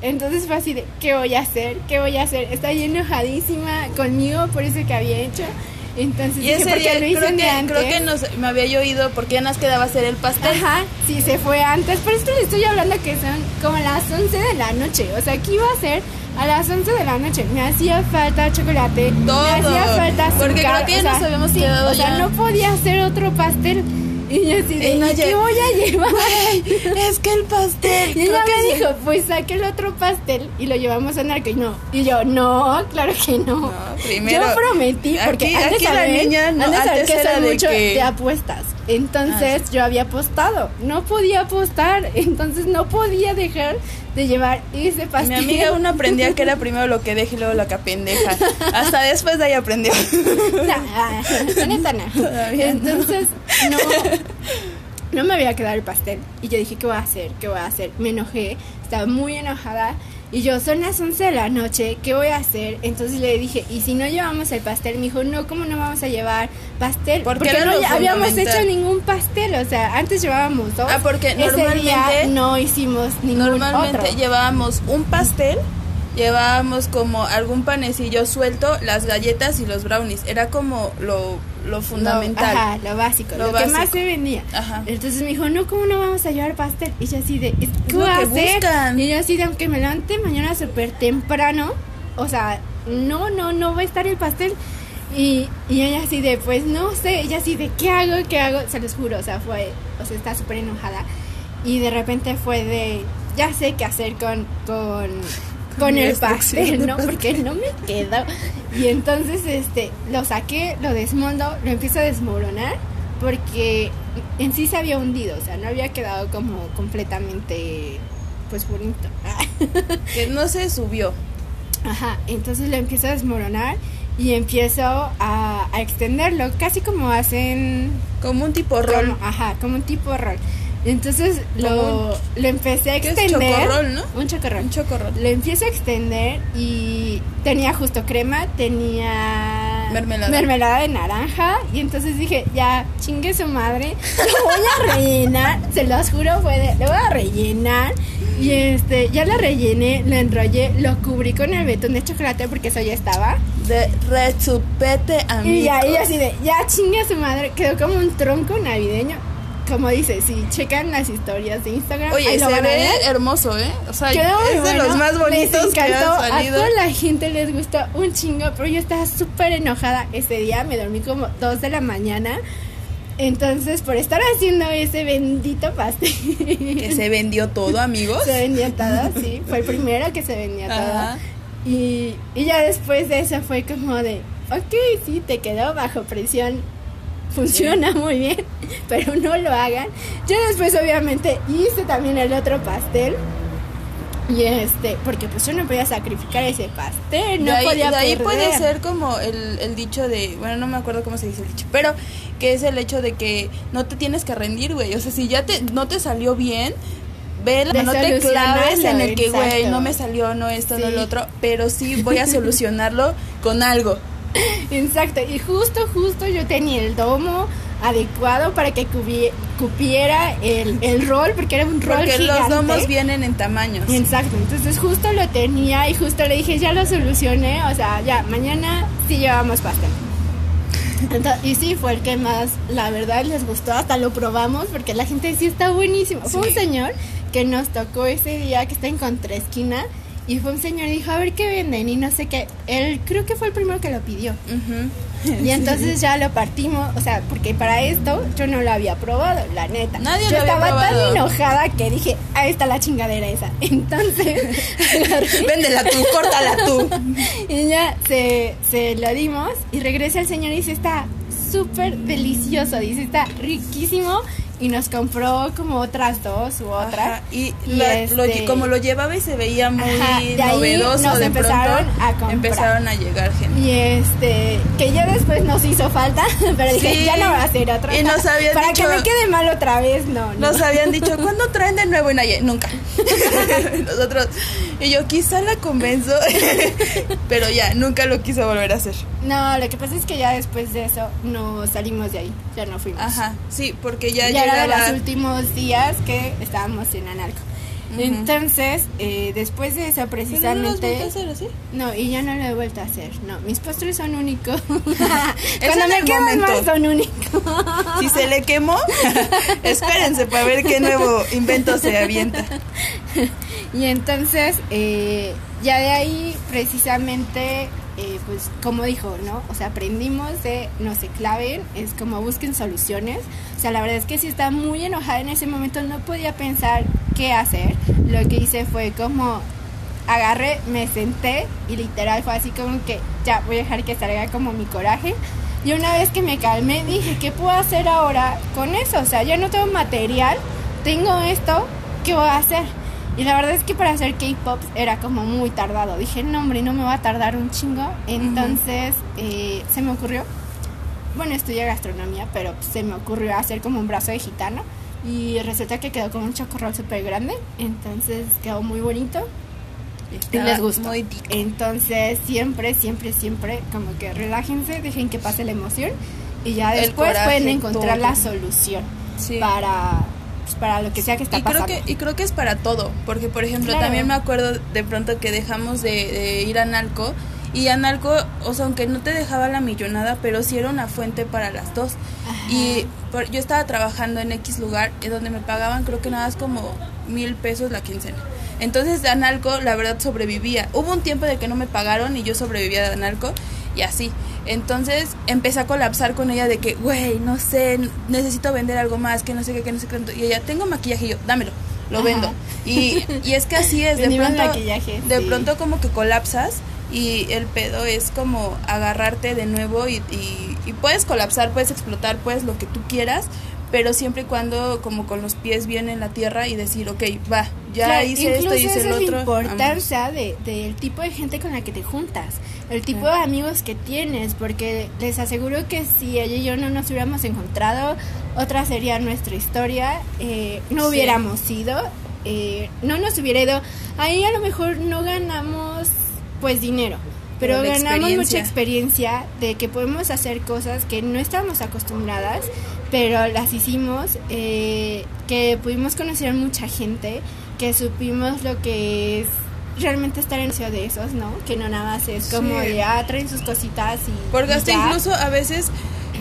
Entonces fue así de, ¿qué voy a hacer? ¿Qué voy a hacer? Está enojadísima conmigo por eso que había hecho. Entonces, y ese día creo, que, creo que nos, me había oído porque ya nos quedaba hacer el pastel. Ajá, sí, se fue antes. Por esto le estoy hablando que son como las 11 de la noche. O sea, aquí iba a ser a las 11 de la noche. Me hacía falta chocolate. Todo. Me hacía falta azúcar. Porque creo que nos habíamos quedado O sea, no podía hacer otro pastel. Y yo así de, no, ¿qué voy a llevar? es que el pastel. Y ella me dijo, pues saque el otro pastel y lo llevamos a Narco. Y no. Y yo, no, claro que no. no primero, yo prometí, porque aquí, antes, aquí la niña no, antes, antes que era de mucho que... de apuestas. Entonces yo había apostado. No podía apostar. Entonces no podía dejar de llevar ese pastel. Mi amiga aún aprendía que era primero lo que deja y luego lo que apendeja. Hasta después de ahí aprendió. No, neta no. Entonces, no. No me había quedado el pastel. Y yo dije, ¿qué voy a hacer? ¿Qué voy a hacer? Me enojé. Estaba muy enojada. Y yo, son las 11 de la noche, ¿qué voy a hacer? Entonces le dije, ¿y si no llevamos el pastel? Me dijo, no, ¿cómo no vamos a llevar pastel? Porque no habíamos hecho ningún pastel, o sea, antes llevábamos dos. Ah, porque Ese normalmente- día no hicimos ningún Normalmente otro. llevábamos un pastel, llevábamos como algún panecillo suelto, las galletas y los brownies. Era como lo, lo fundamental. Lo, ajá, lo básico, Lo lo, que más se vendía. Ajá. Entonces me dijo, no, ¿cómo no vamos a llevar pastel? Y yo así de, ¿qué lo voy a que hacer? buscan. Y yo así de, aunque me levante mañana súper temprano, o sea, no, no, no va a estar el pastel. Y, y ella así de, pues no sé, ella así de, ¿qué hago? ¿Qué hago? Se los juro, o sea, fue, o sea, está súper enojada. Y de repente fue de, ya sé qué hacer con, con, con el pastel, ¿no? Porque no me quedó. Y entonces, este, lo saqué, lo desmondo, lo empiezo a desmoronar, porque en sí se había hundido, o sea, no había quedado como completamente, pues, bonito. Que no se subió. Ajá, entonces lo empiezo a desmoronar y empiezo a, a extenderlo, casi como hacen Como un tipo rol. como- ajá, como un tipo rol. Entonces lo, lo empecé a ¿Qué es extender. chocorrol, no? Un chocorrol. Un chocorrol. Lo empiezo a extender y tenía justo crema, tenía Mermelada. mermelada de naranja y entonces dije, ya, chingue su madre, lo voy a rellenar, se los juro, fue de, lo voy a rellenar y este, ya lo rellené, lo enrollé, lo cubrí con el betún de chocolate porque eso ya estaba De rechupete amigo. y ya, y así de, ya chingue su madre, quedó como un tronco navideño. Como dice, si checan las historias de Instagram, Oye, ahí lo se van a ve ver. hermoso, ¿eh? O sea, Quedó es de bueno, los más bonitos que han salido. A toda la gente les gustó un chingo, pero yo estaba súper enojada ese día. Me dormí como 2 de la mañana. Entonces, por estar haciendo ese bendito pastel. Que se vendió todo, amigos. se vendía todo, sí. Fue el primero que se vendía todo. Ajá. Y, y ya después de eso fue como de, ok, sí, te quedó bajo presión. Funciona muy bien, pero no lo hagan. Yo después obviamente hice también el otro pastel. Y este, porque pues yo no podía sacrificar ese pastel, no de ahí, podía de ahí perder. puede ser como el, el dicho de, bueno, no me acuerdo cómo se dice el dicho, pero que es el hecho de que no te tienes que rendir, güey. O sea, si ya te, no te salió bien, vela, De no te claves en el que, güey, no me salió, no esto, no lo otro, pero sí voy a solucionarlo con algo. Exacto, y justo, justo yo tenía el domo adecuado para que cubie- cupiera el, el rol, porque era un rol Porque los gigante. domos vienen en tamaños. Exacto, entonces justo lo tenía y justo le dije, ya lo solucioné, o sea, ya, mañana sí llevamos pastel. Entonces, y sí, fue el que más, la verdad, les gustó, hasta lo probamos, porque la gente sí está buenísimo. Fue Sí. un señor que nos tocó ese día que está en contraesquina, y fue un señor y dijo, a ver qué venden, y no sé qué, él creo que fue el primero que lo pidió. Y entonces ya lo partimos, o sea, porque para esto yo no lo había probado, la neta. Nadie yo lo había estaba tan enojada que dije, ahí está la chingadera esa. Entonces, Véndela tú, córtala tú. y ya se, se lo dimos y regresa el señor y dice, está súper delicioso, dice, está riquísimo. Y nos compró como otras dos u otras. Y, este como lo llevaba y se veía muy novedoso, de empezaron pronto a comprar. empezaron a llegar gente. Y este, que ya después nos hizo falta, pero dije, ya no va a ser otra. Y nos habían Para dicho, que me quede mal otra vez, no. Nos habían dicho, ¿cuándo traen de nuevo? Y nadie, nunca. Nosotros, y yo quizá la convenzo, pero ya, nunca lo quiso volver a hacer. No, lo que pasa es que ya después de eso no salimos de ahí, ya no fuimos. Ajá, sí, porque ya, ya llegaba... era de los últimos días que estábamos en Analco. Entonces, eh, después de eso precisamente... ¿No lo hacer así? No, y ya no lo he vuelto a hacer. No, mis postres son únicos. Cuando me queman más son únicos. Si se le quemó, espérense para ver qué nuevo invento se avienta. Y entonces, eh, ya de ahí precisamente, eh, pues como dijo, ¿no? O sea, aprendimos de no se claven, es como busquen soluciones. O sea, la verdad es que sí estaba muy enojada en ese momento, no podía pensar qué hacer. Lo que hice fue como agarré, me senté y literal fue así como que ya voy a dejar que salga como mi coraje. Y una vez que me calmé, dije, ¿qué puedo hacer ahora con eso? O sea, ya no tengo material, tengo esto, ¿qué voy a hacer? Y la verdad es que para hacer K-pop era como muy tardado. Dije, no, hombre, no me va a tardar un chingo. Entonces eh, se me ocurrió, bueno, estudié gastronomía, pero se me ocurrió hacer como un brazo de gitano. Y resulta que quedó como un chocorrol súper grande. Entonces quedó muy bonito. Y les gustó. muy. Entonces, siempre, siempre, siempre, como que relájense, dejen que pase la emoción y ya después coraje, pueden encontrar todo. la solución Sí. para, para lo que sea que está y creo que y creo que es para todo porque por ejemplo Claro. también me acuerdo de pronto que dejamos de, de ir a Nalco y a Nalco o sea aunque no te dejaba la millonada pero sí era una fuente para las dos Ajá. y por- yo estaba trabajando en X lugar donde me pagaban creo que nada más como mil pesos la quincena entonces de Analco la verdad sobrevivía hubo un tiempo de que no me pagaron y yo sobrevivía de Analco y así entonces empecé a colapsar con ella de que, güey, no sé, necesito vender algo más, que no sé qué, que no sé qué. Y ella, tengo maquillaje y yo, dámelo, lo Ajá. vendo. Y, y es que así es, de pronto, maquillaje, de sí. pronto como que colapsas y el pedo es como agarrarte de nuevo y, y, y puedes colapsar, puedes explotar, puedes lo que tú quieras, pero siempre y cuando como con los pies bien en la tierra y decir, ok, va, ya Claro, hice esto, hice el otro. la importancia de, del tipo de gente con la que te juntas, el tipo Claro. de amigos que tienes, porque les aseguro que si ella y yo no nos hubiéramos encontrado, otra sería nuestra historia, eh, no Sí. hubiéramos ido, eh, no nos hubiera ido, ahí a lo mejor no ganamos pues dinero. Pero ganamos mucha experiencia. de que podemos hacer cosas que no estábamos acostumbradas, pero las hicimos, eh, que pudimos conocer a mucha gente, que supimos lo que es realmente estar en medio de esos, ¿no? Que no nada más es como Sí. de, ah, traen sus cositas y... Porque hasta ya. incluso a veces,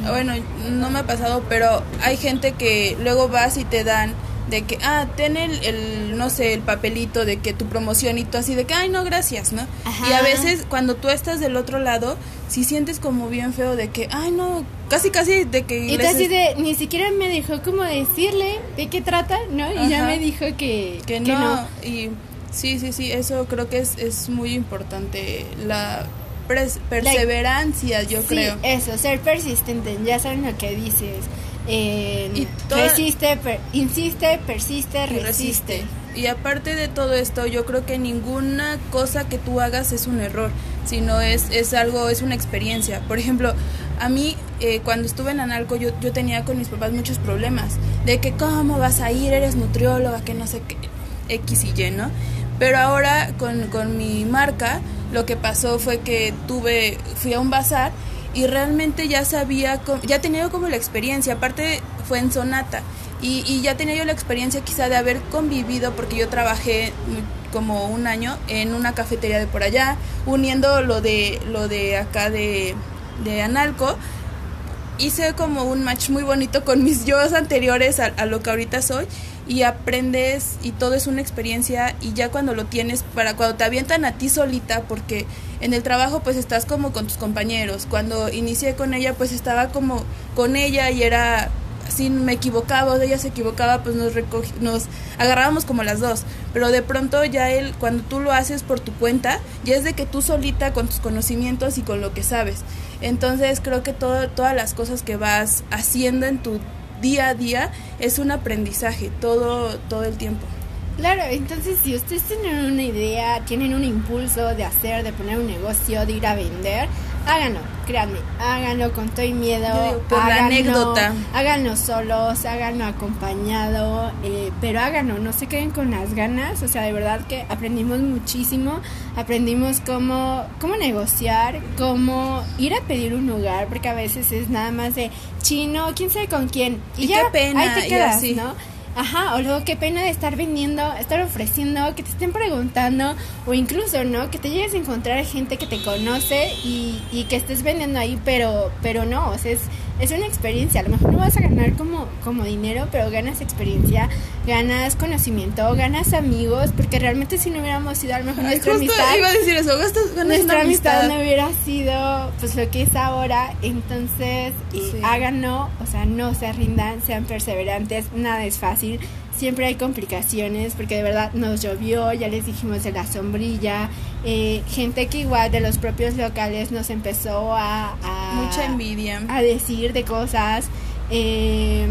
bueno, no me ha pasado, pero hay gente que luego vas y te dan de que, ah, ten el, el, no sé, el papelito de que tu promoción y tú así de que, ay, no, gracias, ¿no? Ajá. Y a veces cuando tú estás del otro lado, si sientes como bien feo de que, ay, no, casi, casi de que... Y tú les- así de, ni siquiera me dejó como decirle de qué trata, ¿no? Y ya me dijo que, que no, y sí, sí, sí, eso creo que es, es muy importante, la pres- perseverancia, yo sí, creo. eso, ser persistente, ya saben lo que dices. Eh, Y toda- resiste, per- insiste, persiste, resiste. Y aparte de todo esto, yo creo que ninguna cosa que tú hagas es un error, sino es, es algo, es una experiencia. Por ejemplo, a mí eh, cuando estuve en Analco yo, yo tenía con mis papás muchos problemas, de que cómo vas a ir, eres nutrióloga, que no sé qué, X y Y, ¿no? Pero ahora con, con mi marca, lo que pasó fue que tuve, fui a un bazar y realmente ya sabía, ya tenía como la experiencia, aparte fue en Sonata y, ya tenía yo la experiencia quizá de haber convivido porque yo trabajé como un año en una cafetería de por allá, uniendo lo de, lo de acá de, de Analco, hice como un match muy bonito con mis yo anteriores a, a lo que ahorita soy y aprendes y todo es una experiencia y ya cuando lo tienes para cuando te avientan a ti solita porque en el trabajo pues estás como con tus compañeros. Cuando inicié con ella pues estaba como con ella y era si me equivocaba o ella se equivocaba pues nos nos agarrábamos como las dos. Pero de pronto ya él cuando tú lo haces por tu cuenta ya es de que tú solita con tus conocimientos y con lo que sabes. Entonces creo que todo, todas las cosas que vas haciendo en tu día a día es un aprendizaje todo, todo el tiempo. Claro, entonces si ustedes tienen una idea, tienen un impulso de hacer, de poner un negocio, de ir a vender, háganlo, créanme, háganlo con todo y miedo. por la anécdota. Háganlo solos, háganlo acompañado, eh, pero háganlo, no se queden con las ganas. O sea, de verdad que aprendimos muchísimo, aprendimos cómo, cómo negociar, cómo ir a pedir un lugar, porque a veces es nada más de chino, quién sabe con quién. Y, ya, qué pena, ahí te quedas, ¿no? Ajá, o luego qué pena de estar vendiendo, estar ofreciendo, que te estén preguntando, o incluso, ¿no? Que te llegues a encontrar gente que te conoce y, y que estés vendiendo ahí, pero, pero no, o sea, es, es una experiencia. A lo mejor no vas a ganar como, como dinero, pero ganas experiencia, ganas conocimiento, ganas amigos, porque realmente si no hubiéramos sido a lo mejor nuestra amistad. Iba a decir eso, gastas, nuestra amistad amistad. no hubiera sido pues lo que es ahora entonces Sí. háganlo o sea no se rindan sean perseverantes nada es fácil siempre hay complicaciones porque de verdad nos llovió ya les dijimos de la sombrilla eh, gente que igual de los propios locales nos empezó a, a Mucha envidia. a decir de cosas eh,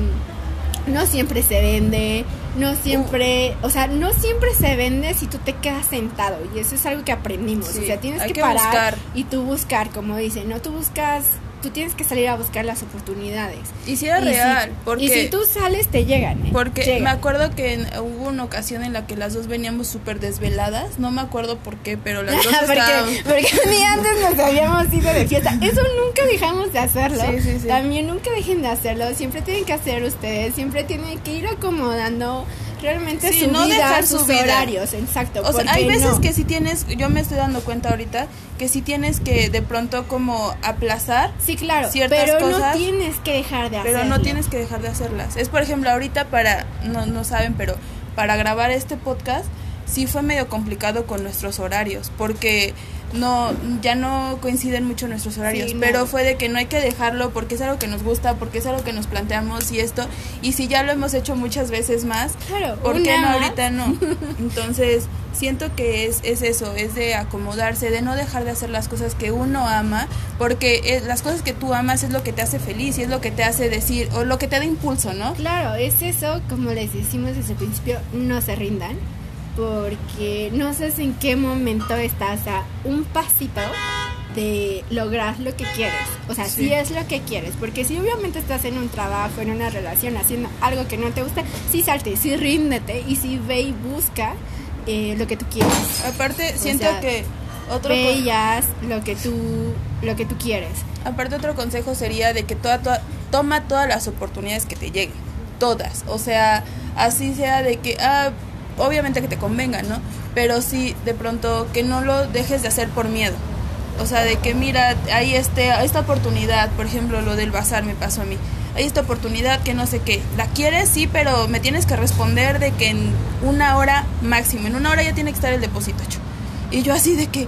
no siempre se vende, no siempre, o sea, no siempre se vende si tú te quedas sentado y eso es algo que aprendimos, Sí, o sea, tienes que, que parar buscar. y tú buscar, como dicen, no tú buscas, tú tienes que salir a buscar las oportunidades. Y si era Y real, si, porque... y si tú sales te llegan, ¿eh? Porque Llegan. me acuerdo que en- hubo una ocasión en la que las dos veníamos súper desveladas, no me acuerdo por qué, pero las dos porque, estábamos... porque día antes nos habíamos ido de fiesta. Eso nunca dejamos de hacerlo. Sí, sí, sí. También nunca dejen de hacerlo. Siempre tienen que hacer ustedes. Siempre tienen que ir acomodando realmente Sí, su no vida, dejar sus su vida. horarios. Exacto. O sea, hay veces no. que si tienes, yo me estoy dando cuenta ahorita, que si tienes que de pronto como aplazar, Sí, claro. ciertas pero no cosas, tienes que dejar de hacerlo. pero no tienes que dejar de hacerlas. Es por ejemplo ahorita para, no, no saben, pero para grabar este podcast sí fue medio complicado con nuestros horarios, porque no, ya no coinciden mucho nuestros horarios, Sí, no. pero fue de que no hay que dejarlo porque es algo que nos gusta, porque es algo que nos planteamos y esto, y si ya lo hemos hecho muchas veces más, Claro. ¿Por qué no más. ahorita no? Entonces, siento que es, es eso, es de acomodarse, de no dejar de hacer las cosas que uno ama, porque eh, las cosas que tú amas es lo que te hace feliz y es lo que te hace decir, o lo que te da impulso, ¿no? Claro, es eso, como les decimos desde el principio, no se rindan, porque no sabes en qué momento estás a un pasito de lograr lo que quieres. O sea, Sí. si es lo que quieres, porque si obviamente estás en un trabajo, en una relación, haciendo algo que no te gusta, sí salte, sí ríndete y sí ve y busca eh, lo que tú quieres. Aparte, O siento sea, que otro Ve con- y haz lo que tú, lo que tú quieres. aparte otro consejo sería de que toda, toda- toma todas las oportunidades que te lleguen, todas, o sea, así sea de que ah, obviamente que te convenga, ¿no? Pero sí de pronto que no lo dejes de hacer por miedo. O sea, de que mira, hay este, esta oportunidad, por ejemplo, lo del bazar me pasó a mí. Hay esta oportunidad que no sé qué. ¿La quieres? Sí, pero me tienes que responder de que en una hora máximo, en una hora ya tiene que estar el depósito hecho. Y yo así de que,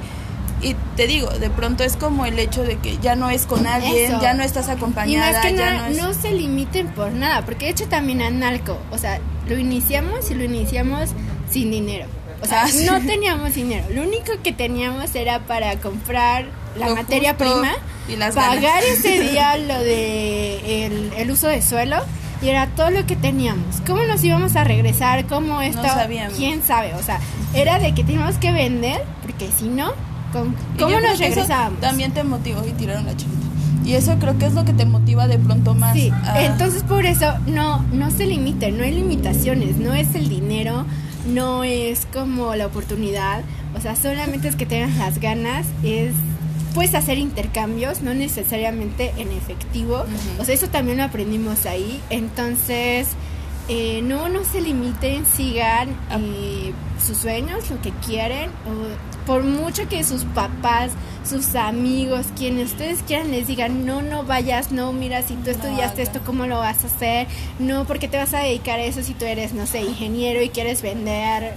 y te digo, de pronto es como el hecho de que ya no es con alguien, Eso. ya no estás Y acompañada, más que ya nada, no no, es... se limiten por nada, porque de hecho también Analco, o sea, lo iniciamos y lo iniciamos sin dinero. O sea, Ah, sí. no teníamos dinero. Lo único que teníamos era para comprar la Lo materia prima, y las pagar ganas. ese día lo de el, el uso de suelo y era todo lo que teníamos. ¿Cómo nos íbamos a regresar? ¿Cómo esto? sabíamos. ¿Quién sabe? O sea, era de que teníamos que vender, porque si no, ¿con- Y ¿cómo nos regresábamos? También te motivó y tiraron la chavita. Y eso creo que es lo que te motiva de pronto más. Sí, a- entonces por eso no, no se limiten, no hay limitaciones, no es el dinero, no es como la oportunidad, o sea, solamente es que tengas las ganas, es puedes hacer intercambios, no necesariamente en efectivo, o sea, eso también lo aprendimos ahí, entonces eh, no, no se limiten, sigan eh, sus sueños, lo que quieren, o por mucho que sus papás, sus amigos, quienes ustedes quieran les digan, no, no vayas, no, mira, si tú estudiaste hagas. esto, ¿cómo lo vas a hacer? No, porque te vas a dedicar a eso si tú eres, no sé, ingeniero y quieres vender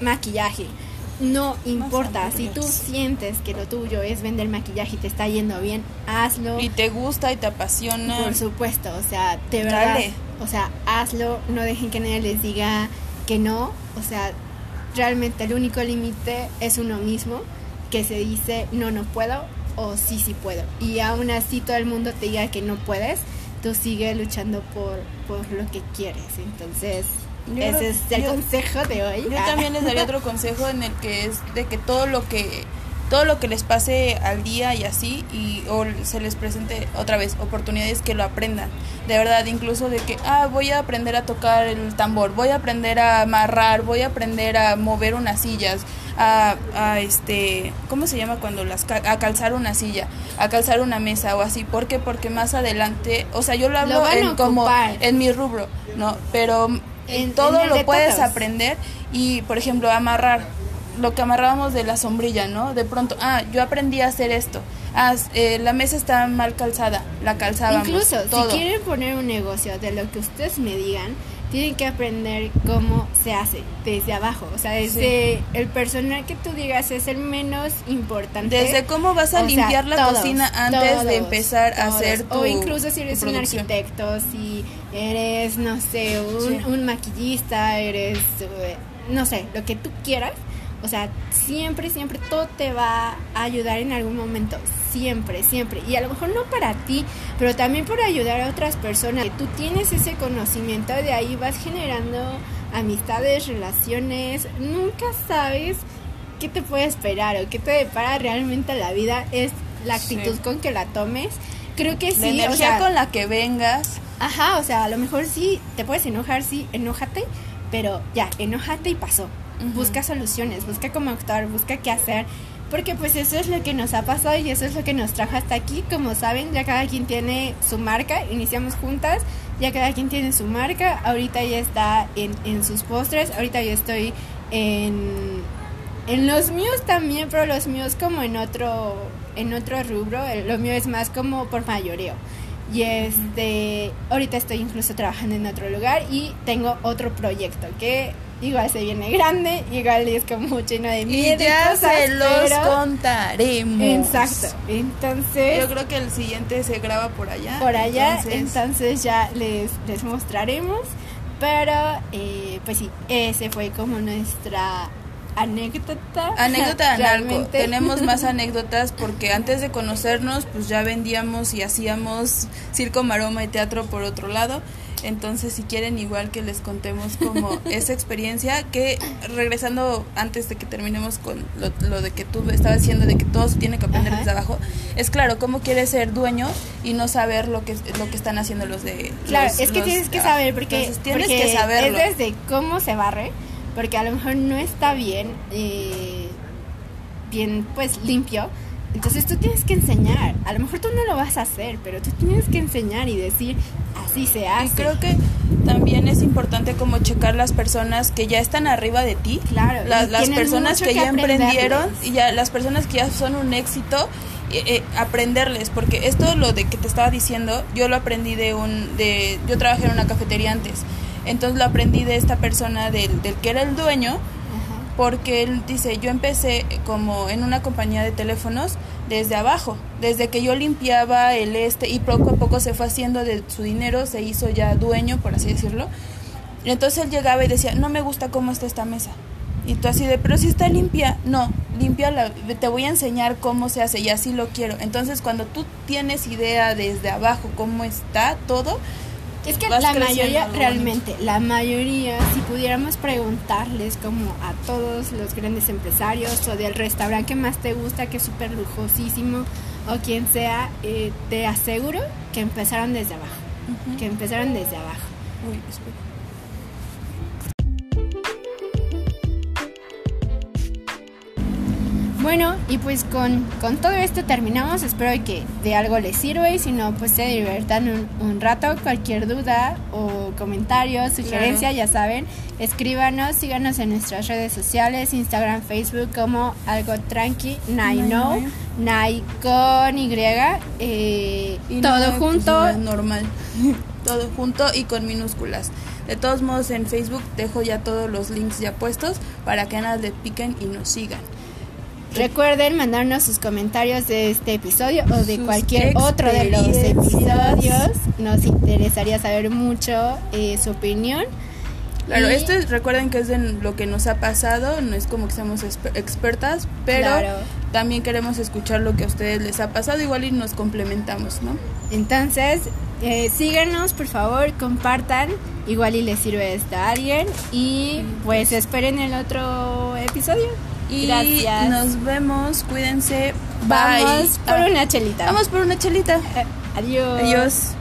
maquillaje. No importa, si tú sientes que lo tuyo es vender maquillaje y te está yendo bien, hazlo. Y te gusta y te apasiona. Por supuesto, o sea, de verdad, Dale. o sea, hazlo, no dejen que nadie les diga que no, o sea, realmente el único límite es uno mismo, que se dice no, no puedo o sí, sí puedo. Y aún así todo el mundo te diga que no puedes, tú sigue luchando por, por lo que quieres. Entonces, ese es el consejo de hoy. Yo también les daría otro consejo en el que es de que todo lo que todo lo que les pase al día y así y o se les presente otra vez oportunidades que lo aprendan. De verdad incluso de que ah voy a aprender a tocar el tambor voy a aprender a amarrar voy a aprender a mover unas sillas a, a este cómo se llama cuando las a calzar una silla a calzar una mesa o así ¿por qué? porque más adelante o sea yo lo hablo en como en mi rubro no pero en, todo lo puedes aprender y por ejemplo amarrar lo que amarrábamos de la sombrilla, ¿no? De pronto, ah, yo aprendí a hacer esto. Ah, eh, la mesa está mal calzada, la calzábamos. Incluso, si quieren poner un negocio de lo que ustedes me digan, tienen que aprender cómo se hace desde abajo. O sea, desde el personal que tú digas es el menos importante. Desde cómo vas a limpiar la cocina antes de empezar a hacer tu O incluso si eres un arquitecto, si eres, no sé, un, un maquillista, eres, eh, no sé, lo que tú quieras o sea, siempre, siempre todo te va a ayudar en algún momento. Siempre, siempre. Y a lo mejor no para ti, pero también por ayudar a otras personas. Tú tienes ese conocimiento, de ahí vas generando amistades, relaciones. Nunca sabes qué te puede esperar o qué te depara realmente la vida. Es la actitud con que la tomes. Creo que sí. La energía con la que vengas. Ajá, o sea, a lo mejor sí te puedes enojar, sí, enójate, pero ya, enójate y pasó busca soluciones, busca cómo actuar, busca qué hacer, porque pues eso es lo que nos ha pasado y eso es lo que nos trajo hasta aquí. Como saben, ya cada quien tiene su marca, iniciamos juntas, ya cada quien tiene su marca, ahorita ya está en, en sus postres, ahorita yo estoy en, en los míos también, pero los míos como en otro, en otro rubro, lo mío es más como por mayoreo. Y este, ahorita estoy incluso trabajando en otro lugar y tengo otro proyecto que igual se viene grande, igual es como lleno de miedo. Y ya se los contaremos. Exacto. Entonces. Yo creo que el siguiente se graba por allá. Por allá, entonces, ya les, les mostraremos. Pero, eh, pues sí, ese fue como nuestra anécdota. Anécdota de Tenemos más anécdotas porque antes de conocernos, pues ya vendíamos y hacíamos circo, maroma y teatro por otro lado. Entonces, si quieren, igual que les contemos como esa experiencia, que regresando antes de que terminemos con lo, de que tú estabas diciendo, de que todo se tiene que aprender desde abajo, es claro, cómo quieres ser dueño y no saber lo que, lo que están haciendo los de... Claro, es que tienes que saber, porque, tienes que saberlo. es desde cómo se barre, porque a lo mejor no está bien, eh, bien pues limpio, entonces tú tienes que enseñar. A lo mejor tú no lo vas a hacer, pero tú tienes que enseñar y decir, así se hace. Y creo que también es importante como checar las personas que ya están arriba de ti. Claro. las personas que, ya emprendieron y ya las personas que ya son un éxito. Eh, eh, aprenderles porque esto lo de que te estaba diciendo yo lo aprendí de un de yo trabajé en una cafetería antes entonces lo aprendí de esta persona del, del que era el dueño porque él dice, yo empecé como en una compañía de teléfonos desde abajo, desde que yo limpiaba el este y poco a poco se fue haciendo de su dinero, se hizo ya dueño, por así decirlo. Y entonces él llegaba y decía, no me gusta cómo está esta mesa. Y tú así de, pero si está limpia, no, limpia, te voy a enseñar cómo se hace y así lo quiero. Entonces cuando tú tienes idea desde abajo cómo está todo, es que la mayoría, realmente, la mayoría, si pudiéramos preguntarles como a todos los grandes empresarios o del restaurante que más te gusta, que es súper lujosísimo, o quien sea, eh, te aseguro que empezaron desde abajo. Que empezaron desde abajo. Uy, Bueno, y pues con, todo esto terminamos. Espero que de algo les sirva y si no, pues se diviertan un, rato. Cualquier duda o comentario, sugerencia, ya saben, escríbanos, síganos en nuestras redes sociales, Instagram, Facebook como algo tranqui, Nai No, Nai con Y, eh, todo junto. Pues, normal, todo junto y con minúsculas. De todos modos en Facebook dejo ya todos los links ya puestos para que nada le piquen y nos sigan. Recuerden mandarnos sus comentarios de este episodio o de cualquier otro de los episodios. Nos interesaría saber mucho eh, su opinión. Claro, esto recuerden que es de lo que nos ha pasado, no es como que seamos expertas, pero también queremos escuchar lo que a ustedes les ha pasado, igual y nos complementamos, ¿no? Entonces, eh, síganos, por favor, compartan, igual y les sirve esto a alguien y pues esperen el otro episodio. Y nos vemos, cuídense. Vamos por ah, una chelita. Vamos por una chelita. adiós. Adiós.